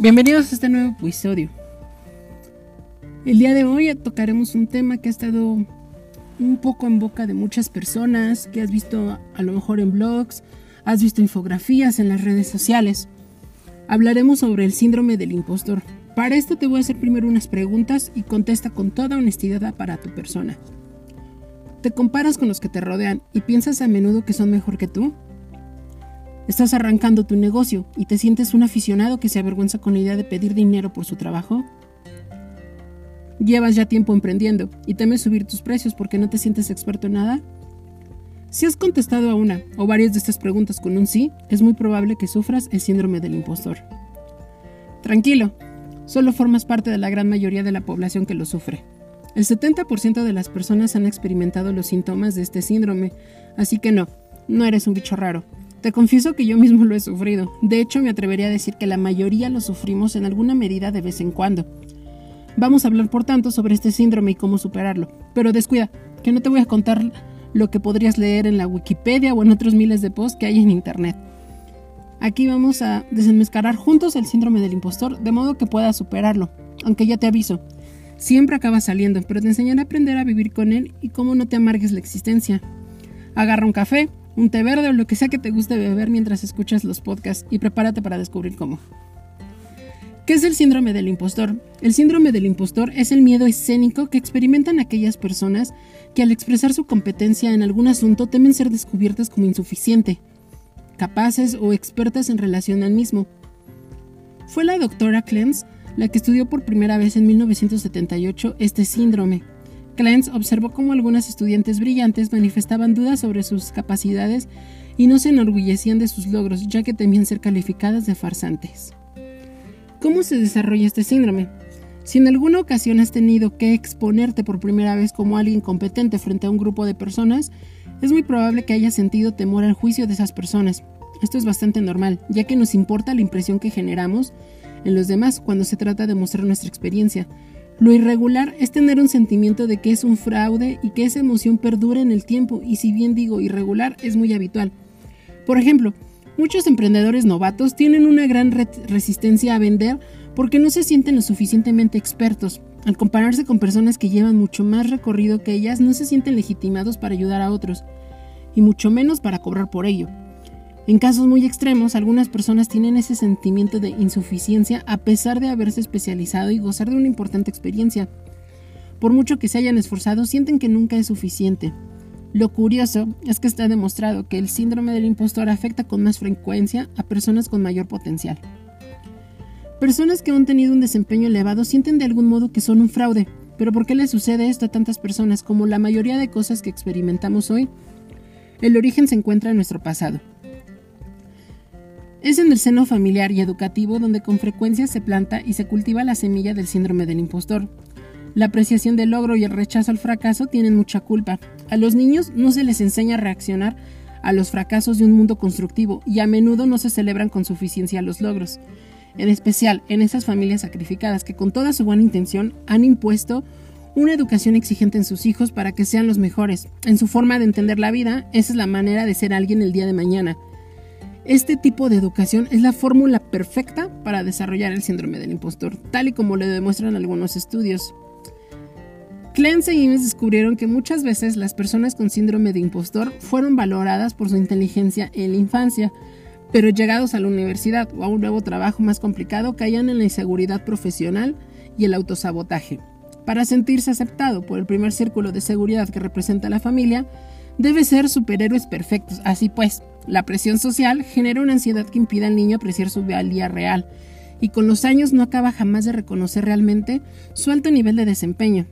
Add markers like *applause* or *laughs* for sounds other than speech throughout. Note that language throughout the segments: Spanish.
Bienvenidos a este nuevo episodio. El día de hoy tocaremos un tema que ha estado un poco en boca de muchas personas, que has visto a lo mejor en blogs, has visto infografías en las redes sociales. Hablaremos sobre el síndrome del impostor. Para esto te voy a hacer primero unas preguntas y contesta con toda honestidad para tu persona. ¿Te comparas con los que te rodean y piensas a menudo que son mejor que tú? ¿Estás arrancando tu negocio y te sientes un aficionado que se avergüenza con la idea de pedir dinero por su trabajo? ¿Llevas ya tiempo emprendiendo y temes subir tus precios porque no te sientes experto en nada? Si has contestado a una o varias de estas preguntas con un sí, es muy probable que sufras el síndrome del impostor. Tranquilo, solo formas parte de la gran mayoría de la población que lo sufre. El 70% de las personas han experimentado los síntomas de este síndrome, así que no, no eres un bicho raro. Te confieso que yo mismo lo he sufrido. De hecho, me atrevería a decir que la mayoría lo sufrimos en alguna medida de vez en cuando. Vamos a hablar, por tanto, sobre este síndrome y cómo superarlo. Pero descuida, que no te voy a contar lo que podrías leer en la Wikipedia o en otros miles de posts que hay en Internet. Aquí vamos a desenmascarar juntos el síndrome del impostor de modo que puedas superarlo. Aunque ya te aviso, siempre acaba saliendo, pero te enseñaré a aprender a vivir con él y cómo no te amargues la existencia. Agarra un café, un té verde o lo que sea que te guste beber mientras escuchas los podcasts y prepárate para descubrir cómo. ¿Qué es el síndrome del impostor? El síndrome del impostor es el miedo escénico que experimentan aquellas personas que al expresar su competencia en algún asunto temen ser descubiertas como insuficiente, capaces o expertas en relación al mismo. Fue la doctora Clance la que estudió por primera vez en 1978 este síndrome Clance observó cómo algunas estudiantes brillantes manifestaban dudas sobre sus capacidades y no se enorgullecían de sus logros, ya que temían ser calificadas de farsantes. ¿Cómo se desarrolla este síndrome? Si en alguna ocasión has tenido que exponerte por primera vez como alguien competente frente a un grupo de personas, es muy probable que hayas sentido temor al juicio de esas personas. Esto es bastante normal, ya que nos importa la impresión que generamos en los demás cuando se trata de mostrar nuestra experiencia, lo irregular es tener un sentimiento de que es un fraude y que esa emoción perdure en el tiempo, y si bien digo irregular, es muy habitual. Por ejemplo, muchos emprendedores novatos tienen una gran resistencia a vender porque no se sienten lo suficientemente expertos. Al compararse con personas que llevan mucho más recorrido que ellas, no se sienten legitimados para ayudar a otros, y mucho menos para cobrar por ello. En casos muy extremos, algunas personas tienen ese sentimiento de insuficiencia a pesar de haberse especializado y gozar de una importante experiencia. Por mucho que se hayan esforzado, sienten que nunca es suficiente. Lo curioso es que está demostrado que el síndrome del impostor afecta con más frecuencia a personas con mayor potencial. Personas que han tenido un desempeño elevado sienten de algún modo que son un fraude, pero ¿por qué le sucede esto a tantas personas? Como la mayoría de cosas que experimentamos hoy, el origen se encuentra en nuestro pasado. Es en el seno familiar y educativo donde con frecuencia se planta y se cultiva la semilla del síndrome del impostor. La apreciación del logro y el rechazo al fracaso tienen mucha culpa. A los niños no se les enseña a reaccionar a los fracasos de un mundo constructivo y a menudo no se celebran con suficiencia los logros. En especial en esas familias sacrificadas que con toda su buena intención han impuesto una educación exigente en sus hijos para que sean los mejores. En su forma de entender la vida, esa es la manera de ser alguien el día de mañana. Este tipo de educación es la fórmula perfecta para desarrollar el síndrome del impostor, tal y como lo demuestran algunos estudios. Clance y Imes descubrieron que muchas veces las personas con síndrome de impostor fueron valoradas por su inteligencia en la infancia, pero llegados a la universidad o a un nuevo trabajo más complicado caían en la inseguridad profesional y el autosabotaje. Para sentirse aceptado por el primer círculo de seguridad que representa la familia, debe ser superhéroes perfectos. Así pues, la presión social genera una ansiedad que impide al niño apreciar su valía real, y con los años no acaba jamás de reconocer realmente su alto nivel de desempeño.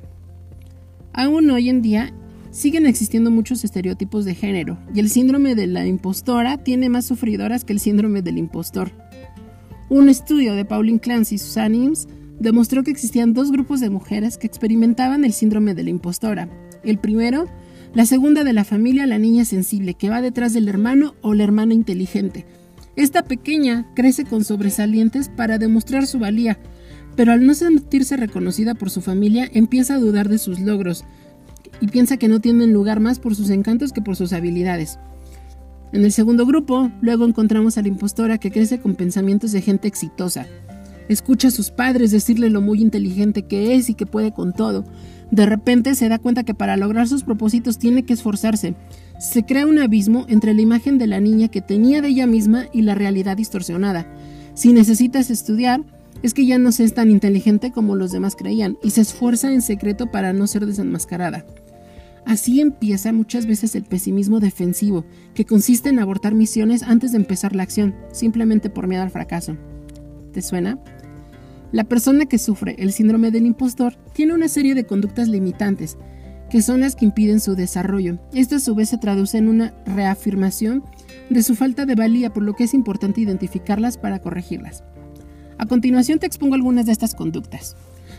Aún hoy en día siguen existiendo muchos estereotipos de género, y el síndrome de la impostora tiene más sufridoras que el síndrome del impostor. Un estudio de Pauline Clance y Susan Ims demostró que existían dos grupos de mujeres que experimentaban el síndrome de la impostora. El primero la segunda de la familia, la niña sensible, que va detrás del hermano o la hermana inteligente. Esta pequeña crece con sobresalientes para demostrar su valía, pero al no sentirse reconocida por su familia empieza a dudar de sus logros y piensa que no tienen lugar más por sus encantos que por sus habilidades. En el segundo grupo, luego encontramos a la impostora que crece con pensamientos de gente exitosa. Escucha a sus padres decirle lo muy inteligente que es y que puede con todo. De repente se da cuenta que para lograr sus propósitos tiene que esforzarse. Se crea un abismo entre la imagen de la niña que tenía de ella misma y la realidad distorsionada. Si necesitas estudiar, es que ya no se es tan inteligente como los demás creían y se esfuerza en secreto para no ser desenmascarada. Así empieza muchas veces el pesimismo defensivo, que consiste en abortar misiones antes de empezar la acción, simplemente por miedo al fracaso. ¿Te suena? La persona que sufre el síndrome del impostor tiene una serie de conductas limitantes, que son las que impiden su desarrollo. Esto a su vez se traduce en una reafirmación de su falta de valía, por lo que es importante identificarlas para corregirlas. A continuación te expongo algunas de estas conductas.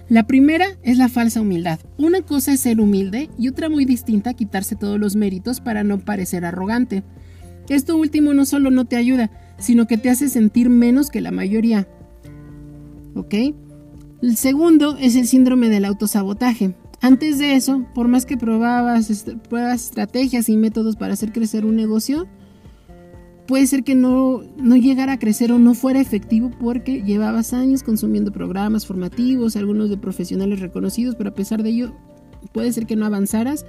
La primera es la falsa humildad. Una cosa es ser humilde y otra muy distinta quitarse todos los méritos para no parecer arrogante. Esto último no solo no te ayuda, sino que te hace sentir menos que la mayoría. ¿Ok? El segundo es el síndrome del autosabotaje. Antes de eso, por más que probabas, estrategias y métodos para hacer crecer un negocio, puede ser que no, no llegara a crecer o no fuera efectivo porque llevabas años consumiendo programas formativos, algunos de profesionales reconocidos, pero a pesar de ello puede ser que no avanzaras,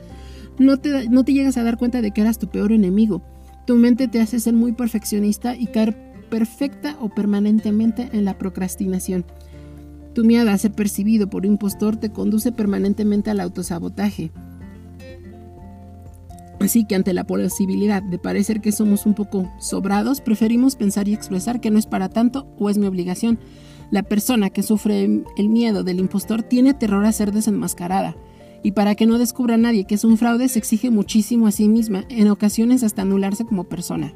no te, no te llegas a dar cuenta de que eras tu peor enemigo. Tu mente te hace ser muy perfeccionista y caer perfecta o permanentemente en la procrastinación. Tu miedo a ser percibido por un impostor te conduce permanentemente al autosabotaje. Así que ante la posibilidad de parecer que somos un poco sobrados, preferimos pensar y expresar que no es para tanto o es mi obligación. La persona que sufre el miedo del impostor tiene terror a ser desenmascarada. Y para que no descubra nadie que es un fraude, se exige muchísimo a sí misma, en ocasiones hasta anularse como persona.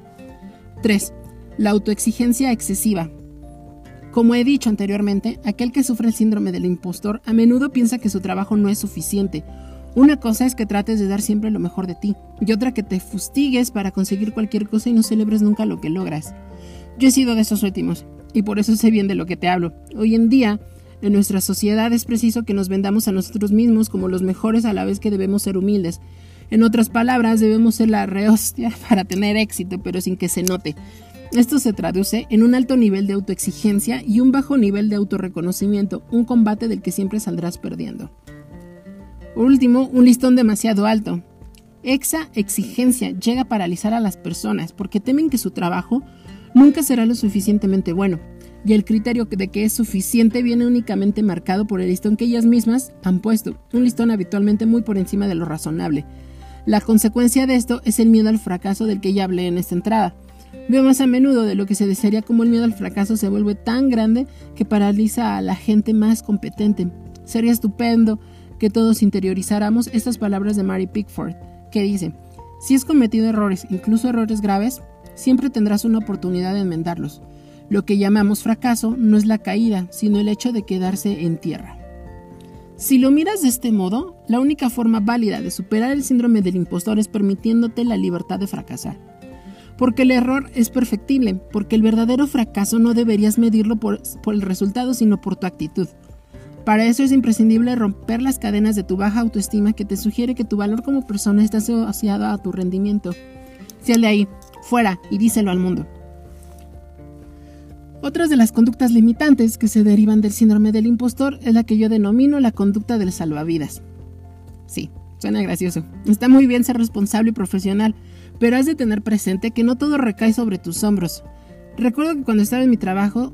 3. La autoexigencia excesiva. Como he dicho anteriormente, aquel que sufre el síndrome del impostor a menudo piensa que su trabajo no es suficiente una cosa es que trates de dar siempre lo mejor de ti, y otra que te fustigues para conseguir cualquier cosa y no celebres nunca lo que logras. Yo he sido de esos últimos, y por eso sé bien de lo que te hablo. Hoy en día, en nuestra sociedad es preciso que nos vendamos a nosotros mismos como los mejores a la vez que debemos ser humildes. En otras palabras, debemos ser la rehostia *laughs* para tener éxito, pero sin que se note. Esto se traduce en un alto nivel de autoexigencia y un bajo nivel de autorreconocimiento, un combate del que siempre saldrás perdiendo. Por último, un listón demasiado alto. Exa exigencia llega a paralizar a las personas porque temen que su trabajo nunca será lo suficientemente bueno, y el criterio de que es suficiente viene únicamente marcado por el listón que ellas mismas han puesto, un listón habitualmente muy por encima de lo razonable. La consecuencia de esto es el miedo al fracaso del que ya hablé en esta entrada. Veo más a menudo de lo que se desearía como el miedo al fracaso se vuelve tan grande que paraliza a la gente más competente. Sería estupendo que todos interiorizáramos estas palabras de Mary Pickford, que dice, si has cometido errores, incluso errores graves, siempre tendrás una oportunidad de enmendarlos. Lo que llamamos fracaso no es la caída, sino el hecho de quedarse en tierra. Si lo miras de este modo, la única forma válida de superar el síndrome del impostor es permitiéndote la libertad de fracasar. Porque el error es perfectible, porque el verdadero fracaso no deberías medirlo por, por el resultado, sino por tu actitud. Para eso es imprescindible romper las cadenas de tu baja autoestima que te sugiere que tu valor como persona está asociado a tu rendimiento. Sal de ahí, fuera y díselo al mundo. Otras de las conductas limitantes que se derivan del síndrome del impostor es la que yo denomino la conducta del salvavidas. Sí, suena gracioso. Está muy bien ser responsable y profesional, pero has de tener presente que no todo recae sobre tus hombros. Recuerdo que cuando estaba en mi trabajo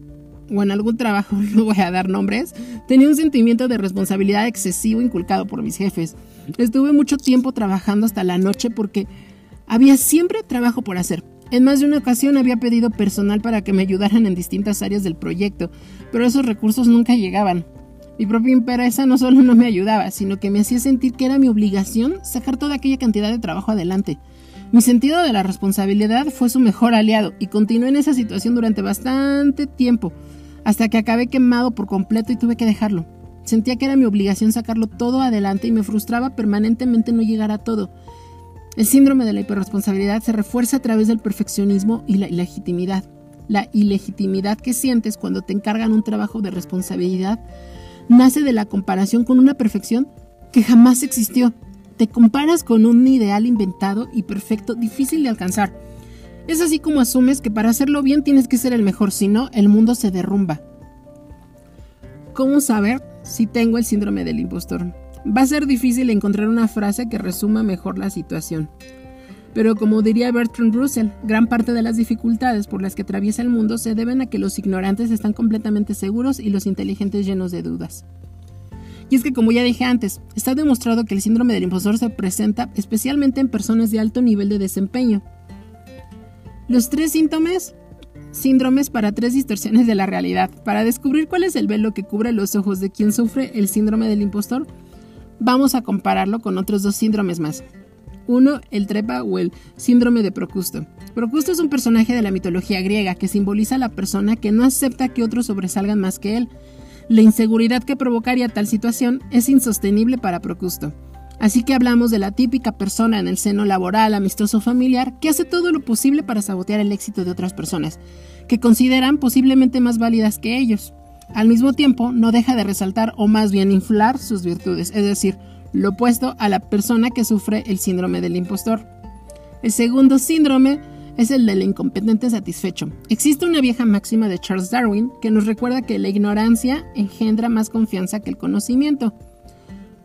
o en algún trabajo, *laughs* no voy a dar nombres, tenía un sentimiento de responsabilidad excesivo inculcado por mis jefes. Estuve mucho tiempo trabajando hasta la noche porque había siempre trabajo por hacer. En más de una ocasión había pedido personal para que me ayudaran en distintas áreas del proyecto, pero esos recursos nunca llegaban. Mi propia empresa no solo no me ayudaba, sino que me hacía sentir que era mi obligación sacar toda aquella cantidad de trabajo adelante. Mi sentido de la responsabilidad fue su mejor aliado y continué en esa situación durante bastante tiempo hasta que acabé quemado por completo y tuve que dejarlo. Sentía que era mi obligación sacarlo todo adelante y me frustraba permanentemente no llegar a todo. El síndrome de la hiperresponsabilidad se refuerza a través del perfeccionismo y la ilegitimidad. La ilegitimidad que sientes cuando te encargan un trabajo de responsabilidad nace de la comparación con una perfección que jamás existió. Te comparas con un ideal inventado y perfecto difícil de alcanzar. Es así como asumes que para hacerlo bien tienes que ser el mejor, si no, el mundo se derrumba. ¿Cómo saber si tengo el síndrome del impostor? Va a ser difícil encontrar una frase que resuma mejor la situación. Pero como diría Bertrand Russell, gran parte de las dificultades por las que atraviesa el mundo se deben a que los ignorantes están completamente seguros y los inteligentes llenos de dudas. Y es que como ya dije antes, está demostrado que el síndrome del impostor se presenta especialmente en personas de alto nivel de desempeño. Los tres síntomas síndromes para tres distorsiones de la realidad. Para descubrir cuál es el velo que cubre los ojos de quien sufre el síndrome del impostor, Vamos a compararlo con otros dos síndromes más. Uno, el trepa o el síndrome de Procusto. Procusto es un personaje de la mitología griega que simboliza a la persona que no acepta que otros sobresalgan más que él. La inseguridad que provocaría tal situación es insostenible para Procusto. Así que hablamos de la típica persona en el seno laboral, amistoso familiar, que hace todo lo posible para sabotear el éxito de otras personas, que consideran posiblemente más válidas que ellos. Al mismo tiempo, no deja de resaltar o más bien inflar sus virtudes, es decir, lo opuesto a la persona que sufre el síndrome del impostor. El segundo síndrome es el del incompetente satisfecho. Existe una vieja máxima de Charles Darwin que nos recuerda que la ignorancia engendra más confianza que el conocimiento.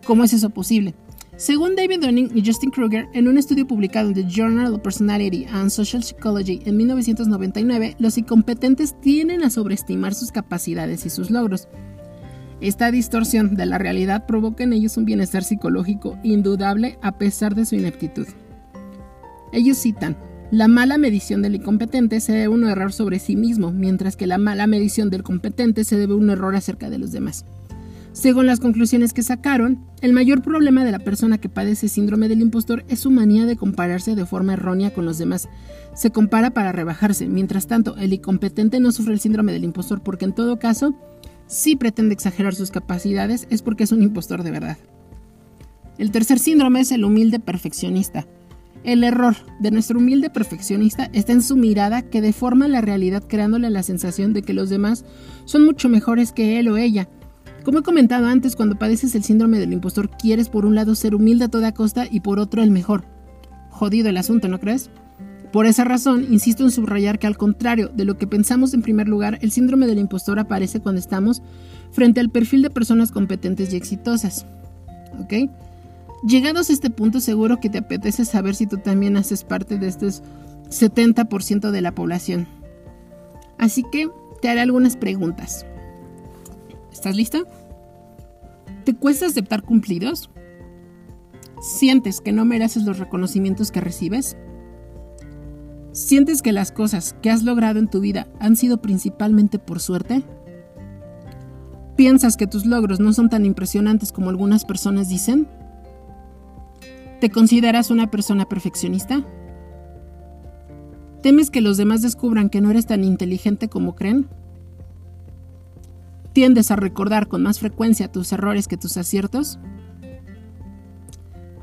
¿Cómo es eso posible? Según David Dunning y Justin Kruger, en un estudio publicado en The Journal of Personality and Social Psychology en 1999, los incompetentes tienden a sobreestimar sus capacidades y sus logros. Esta distorsión de la realidad provoca en ellos un bienestar psicológico indudable a pesar de su ineptitud. Ellos citan, la mala medición del incompetente se debe a un error sobre sí mismo, mientras que la mala medición del competente se debe a un error acerca de los demás. Según las conclusiones que sacaron, el mayor problema de la persona que padece síndrome del impostor es su manía de compararse de forma errónea con los demás. Se compara para rebajarse, mientras tanto el incompetente no sufre el síndrome del impostor porque en todo caso, si pretende exagerar sus capacidades es porque es un impostor de verdad. El tercer síndrome es el humilde perfeccionista. El error de nuestro humilde perfeccionista está en su mirada que deforma la realidad creándole la sensación de que los demás son mucho mejores que él o ella como he comentado antes, cuando padeces el síndrome del impostor, quieres por un lado ser humilde a toda costa y por otro el mejor. Jodido el asunto, ¿no crees? Por esa razón, insisto en subrayar que al contrario de lo que pensamos en primer lugar, el síndrome del impostor aparece cuando estamos frente al perfil de personas competentes y exitosas. ¿Ok? Llegados a este punto, seguro que te apetece saber si tú también haces parte de este 70% de la población. Así que te haré algunas preguntas. ¿Estás lista? ¿Te cuesta aceptar cumplidos? ¿Sientes que no mereces los reconocimientos que recibes? ¿Sientes que las cosas que has logrado en tu vida han sido principalmente por suerte? ¿Piensas que tus logros no son tan impresionantes como algunas personas dicen? ¿Te consideras una persona perfeccionista? ¿Temes que los demás descubran que no eres tan inteligente como creen? ¿Tiendes a recordar con más frecuencia tus errores que tus aciertos?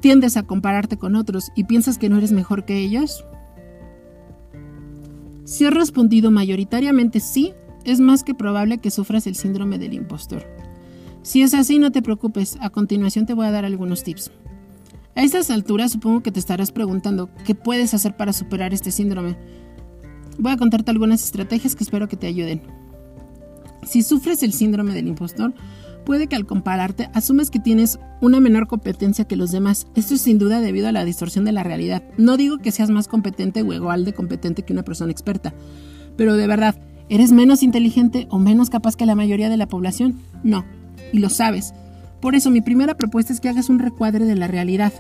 ¿Tiendes a compararte con otros y piensas que no eres mejor que ellos? Si has respondido mayoritariamente sí, es más que probable que sufras el síndrome del impostor. Si es así, no te preocupes, a continuación te voy a dar algunos tips. A estas alturas supongo que te estarás preguntando qué puedes hacer para superar este síndrome. Voy a contarte algunas estrategias que espero que te ayuden. Si sufres el síndrome del impostor, puede que al compararte asumes que tienes una menor competencia que los demás. Esto es sin duda debido a la distorsión de la realidad. No digo que seas más competente o igual de competente que una persona experta, pero de verdad, ¿eres menos inteligente o menos capaz que la mayoría de la población? No, y lo sabes. Por eso mi primera propuesta es que hagas un recuadre de la realidad.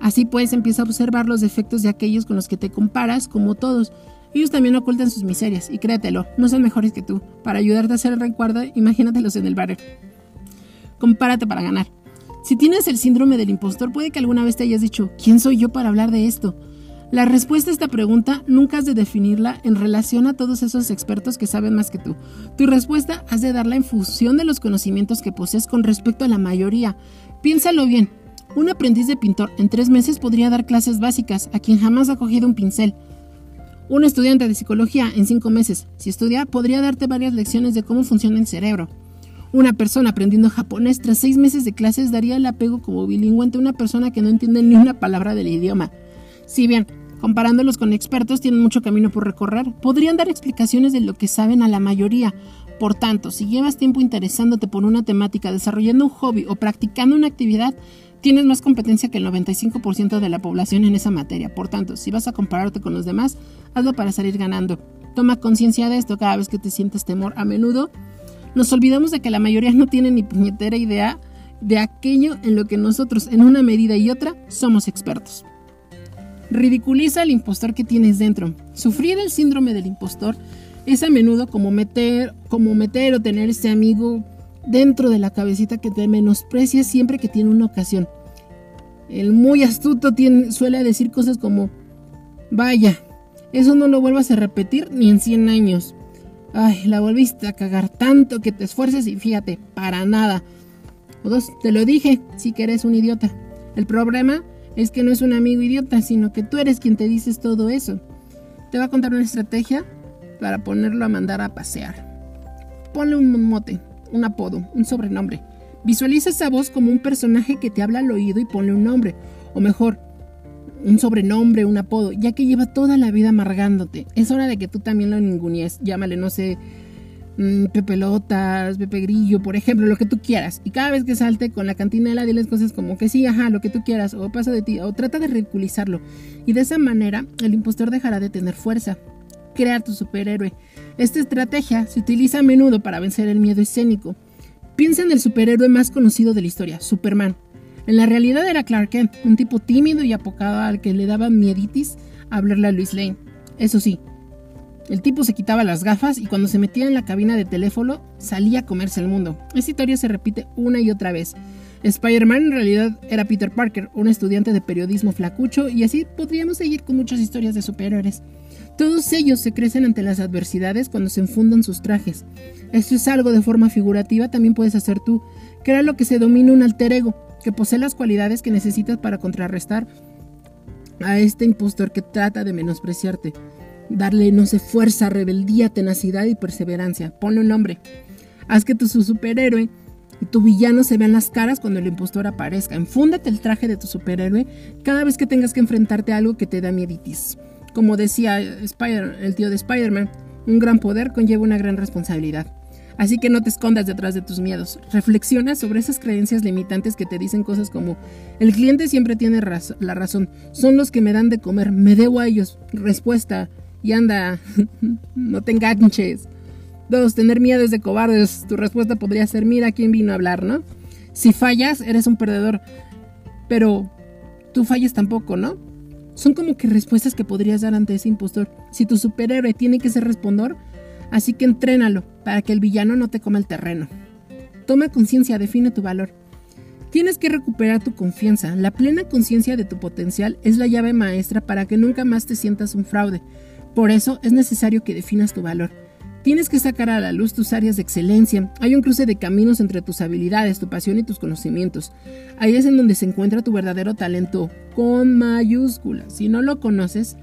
Así pues, empieza a observar los defectos de aquellos con los que te comparas, como todos, ellos también ocultan sus miserias, y créetelo, no son mejores que tú. Para ayudarte a hacer el recuerdo, imagínatelos en el bar. Compárate para ganar. Si tienes el síndrome del impostor, puede que alguna vez te hayas dicho, ¿quién soy yo para hablar de esto? La respuesta a esta pregunta nunca has de definirla en relación a todos esos expertos que saben más que tú. Tu respuesta has de darla en función de los conocimientos que posees con respecto a la mayoría. Piénsalo bien. Un aprendiz de pintor en tres meses podría dar clases básicas a quien jamás ha cogido un pincel. Un estudiante de psicología en cinco meses, si estudia, podría darte varias lecciones de cómo funciona el cerebro. Una persona aprendiendo japonés tras seis meses de clases daría el apego como bilingüe ante una persona que no entiende ni una palabra del idioma. Si bien, comparándolos con expertos, tienen mucho camino por recorrer, podrían dar explicaciones de lo que saben a la mayoría. Por tanto, si llevas tiempo interesándote por una temática, desarrollando un hobby o practicando una actividad, tienes más competencia que el 95% de la población en esa materia. Por tanto, si vas a compararte con los demás, hazlo para salir ganando. Toma conciencia de esto cada vez que te sientes temor. A menudo nos olvidamos de que la mayoría no tiene ni puñetera idea de aquello en lo que nosotros, en una medida y otra, somos expertos. Ridiculiza al impostor que tienes dentro. Sufrir el síndrome del impostor es a menudo como meter, como meter o tener este amigo dentro de la cabecita que te menosprecia siempre que tiene una ocasión. El muy astuto tiene, suele decir cosas como, vaya, eso no lo vuelvas a repetir ni en 100 años. Ay, la volviste a cagar tanto que te esfuerces y fíjate, para nada. O dos, te lo dije, sí que eres un idiota. El problema es que no es un amigo idiota, sino que tú eres quien te dices todo eso. Te va a contar una estrategia para ponerlo a mandar a pasear. Ponle un mote, un apodo, un sobrenombre. Visualiza esa voz como un personaje que te habla al oído y ponle un nombre, o mejor, un sobrenombre, un apodo, ya que lleva toda la vida amargándote. Es hora de que tú también lo ningunees. Llámale, no sé, mm, Pepe Lotas, Pepe Grillo, por ejemplo, lo que tú quieras. Y cada vez que salte con la cantinela, diles cosas como que sí, ajá, lo que tú quieras, o pasa de ti, o trata de ridiculizarlo. Y de esa manera, el impostor dejará de tener fuerza. Crea tu superhéroe. Esta estrategia se utiliza a menudo para vencer el miedo escénico. Piensa en el superhéroe más conocido de la historia, Superman. En la realidad era Clark Kent, un tipo tímido y apocado al que le daba mieditis hablarle a Luis Lane. Eso sí, el tipo se quitaba las gafas y cuando se metía en la cabina de teléfono salía a comerse el mundo. Esta historia se repite una y otra vez. Spider-Man en realidad era Peter Parker, un estudiante de periodismo flacucho, y así podríamos seguir con muchas historias de superhéroes. Todos ellos se crecen ante las adversidades cuando se enfundan sus trajes. Esto es algo de forma figurativa, también puedes hacer tú, crea lo que se domina un alter ego, que posee las cualidades que necesitas para contrarrestar a este impostor que trata de menospreciarte. Darle, no sé, fuerza, rebeldía, tenacidad y perseverancia. Ponle un nombre. Haz que tu superhéroe y tu villano se vean las caras cuando el impostor aparezca. Enfúndate el traje de tu superhéroe cada vez que tengas que enfrentarte a algo que te da mieditis. Como decía Spider, el tío de Spider-Man, un gran poder conlleva una gran responsabilidad. Así que no te escondas detrás de tus miedos. Reflexiona sobre esas creencias limitantes que te dicen cosas como el cliente siempre tiene la razón, son los que me dan de comer, me debo a ellos. Respuesta, y anda, *laughs* no te enganches. Dos, tener miedo es de cobardes. Tu respuesta podría ser, mira quién vino a hablar, ¿no? Si fallas, eres un perdedor. Pero tú falles tampoco, ¿no? Son como que respuestas que podrías dar ante ese impostor. Si tu superhéroe tiene que ser respondor, así que entrénalo para que el villano no te coma el terreno. Toma conciencia, define tu valor. Tienes que recuperar tu confianza. La plena conciencia de tu potencial es la llave maestra para que nunca más te sientas un fraude. Por eso es necesario que definas tu valor. Tienes que sacar a la luz tus áreas de excelencia. Hay un cruce de caminos entre tus habilidades, tu pasión y tus conocimientos. Ahí es en donde se encuentra tu verdadero talento, con mayúsculas. Si no lo conoces,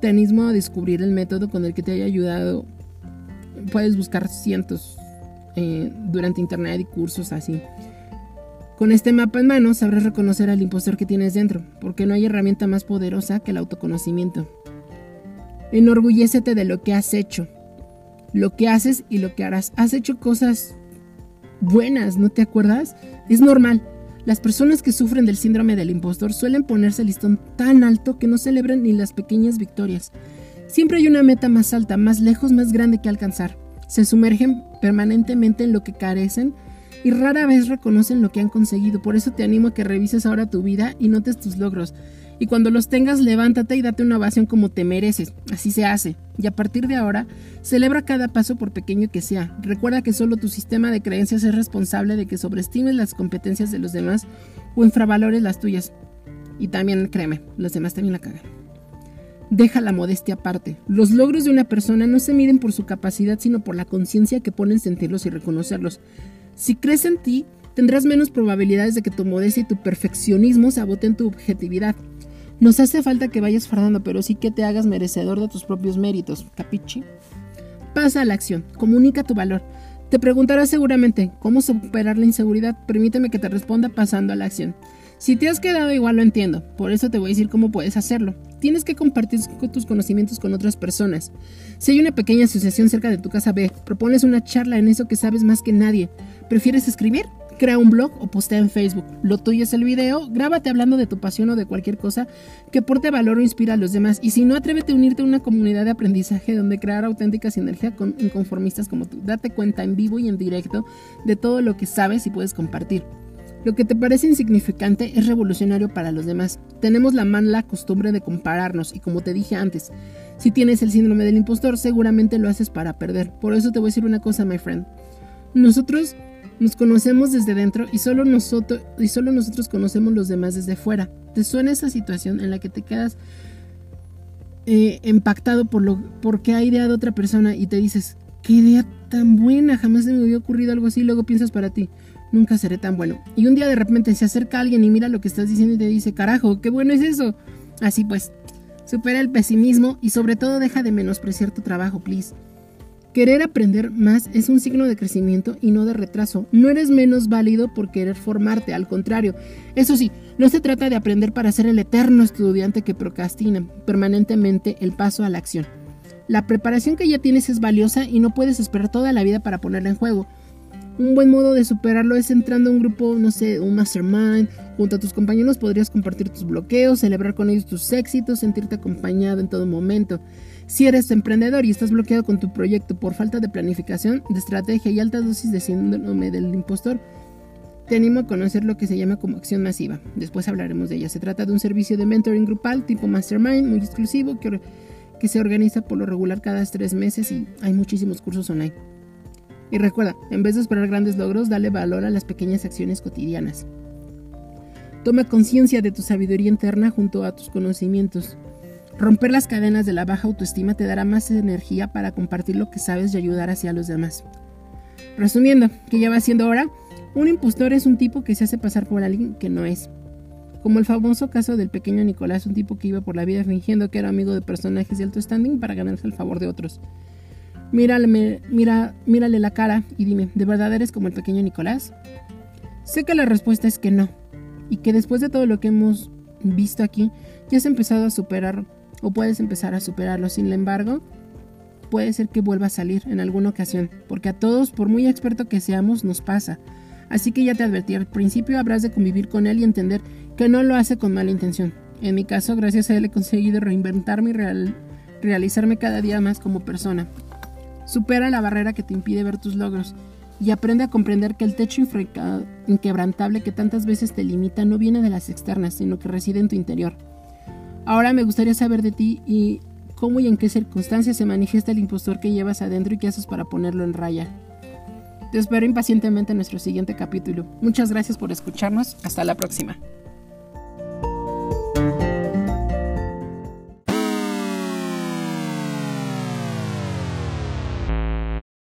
te animo a descubrir el método con el que te haya ayudado. Puedes buscar cientos eh, durante internet y cursos así. Con este mapa en mano sabrás reconocer al impostor que tienes dentro, porque no hay herramienta más poderosa que el autoconocimiento. Enorgullécete de lo que has hecho lo que haces y lo que harás. Has hecho cosas buenas, ¿no te acuerdas? Es normal. Las personas que sufren del síndrome del impostor suelen ponerse el listón tan alto que no celebran ni las pequeñas victorias. Siempre hay una meta más alta, más lejos, más grande que alcanzar. Se sumergen permanentemente en lo que carecen y rara vez reconocen lo que han conseguido. Por eso te animo a que revises ahora tu vida y notes tus logros. Y cuando los tengas, levántate y date una ovación como te mereces. Así se hace. Y a partir de ahora, celebra cada paso por pequeño que sea. Recuerda que solo tu sistema de creencias es responsable de que sobreestimes las competencias de los demás o infravalores las tuyas. Y también, créeme, los demás también la cagan. Deja la modestia aparte. Los logros de una persona no se miden por su capacidad, sino por la conciencia que pone en sentirlos y reconocerlos. Si crees en ti, tendrás menos probabilidades de que tu modestia y tu perfeccionismo saboten tu objetividad. Nos hace falta que vayas fardando, pero sí que te hagas merecedor de tus propios méritos, capichi. Pasa a la acción, comunica tu valor. Te preguntarás seguramente cómo superar la inseguridad. Permíteme que te responda pasando a la acción. Si te has quedado igual lo entiendo, por eso te voy a decir cómo puedes hacerlo. Tienes que compartir tus conocimientos con otras personas. Si hay una pequeña asociación cerca de tu casa, ve, propones una charla en eso que sabes más que nadie. ¿Prefieres escribir? Crea un blog o postea en Facebook. Lo tuyo es el video, grábate hablando de tu pasión o de cualquier cosa que aporte valor o inspira a los demás. Y si no, atrévete a unirte a una comunidad de aprendizaje donde crear auténtica sinergia con inconformistas como tú. Date cuenta en vivo y en directo de todo lo que sabes y puedes compartir. Lo que te parece insignificante es revolucionario para los demás. Tenemos la mala costumbre de compararnos y como te dije antes, si tienes el síndrome del impostor seguramente lo haces para perder. Por eso te voy a decir una cosa, my friend. Nosotros nos conocemos desde dentro y solo nosotros y solo nosotros conocemos los demás desde fuera. ¿Te suena esa situación en la que te quedas eh, impactado por lo porque ha ideado otra persona y te dices, qué idea tan buena, jamás se me había ocurrido algo así, luego piensas para ti, nunca seré tan bueno. Y un día de repente se acerca alguien y mira lo que estás diciendo y te dice, carajo, qué bueno es eso. Así pues, supera el pesimismo y sobre todo deja de menospreciar tu trabajo, please. Querer aprender más es un signo de crecimiento y no de retraso. No eres menos válido por querer formarte, al contrario. Eso sí, no se trata de aprender para ser el eterno estudiante que procrastina permanentemente el paso a la acción. La preparación que ya tienes es valiosa y no puedes esperar toda la vida para ponerla en juego. Un buen modo de superarlo es entrando a un grupo, no sé, un mastermind. Junto a tus compañeros podrías compartir tus bloqueos, celebrar con ellos tus éxitos, sentirte acompañado en todo momento. Si eres emprendedor y estás bloqueado con tu proyecto por falta de planificación, de estrategia y alta dosis de síndrome del impostor, te animo a conocer lo que se llama como acción masiva. Después hablaremos de ella. Se trata de un servicio de mentoring grupal tipo mastermind muy exclusivo que, que se organiza por lo regular cada tres meses y hay muchísimos cursos online. Y recuerda, en vez de esperar grandes logros, dale valor a las pequeñas acciones cotidianas. Toma conciencia de tu sabiduría interna junto a tus conocimientos. Romper las cadenas de la baja autoestima te dará más energía para compartir lo que sabes y ayudar hacia los demás. Resumiendo, que ya va siendo hora, un impostor es un tipo que se hace pasar por alguien que no es. Como el famoso caso del pequeño Nicolás, un tipo que iba por la vida fingiendo que era amigo de personajes de alto standing para ganarse el favor de otros. Mírale, mira, mírale la cara y dime, ¿de verdad eres como el pequeño Nicolás? Sé que la respuesta es que no, y que después de todo lo que hemos visto aquí, ya has empezado a superar o puedes empezar a superarlo. Sin embargo, puede ser que vuelva a salir en alguna ocasión, porque a todos, por muy experto que seamos, nos pasa. Así que ya te advertí, al principio habrás de convivir con él y entender que no lo hace con mala intención. En mi caso, gracias a él he conseguido reinventarme y realizarme cada día más como persona. Supera la barrera que te impide ver tus logros y aprende a comprender que el techo inquebrantable que tantas veces te limita no viene de las externas, sino que reside en tu interior. Ahora me gustaría saber de ti y cómo y en qué circunstancias se manifiesta el impostor que llevas adentro y qué haces para ponerlo en raya. Te espero impacientemente en nuestro siguiente capítulo. Muchas gracias por escucharnos. Hasta la próxima.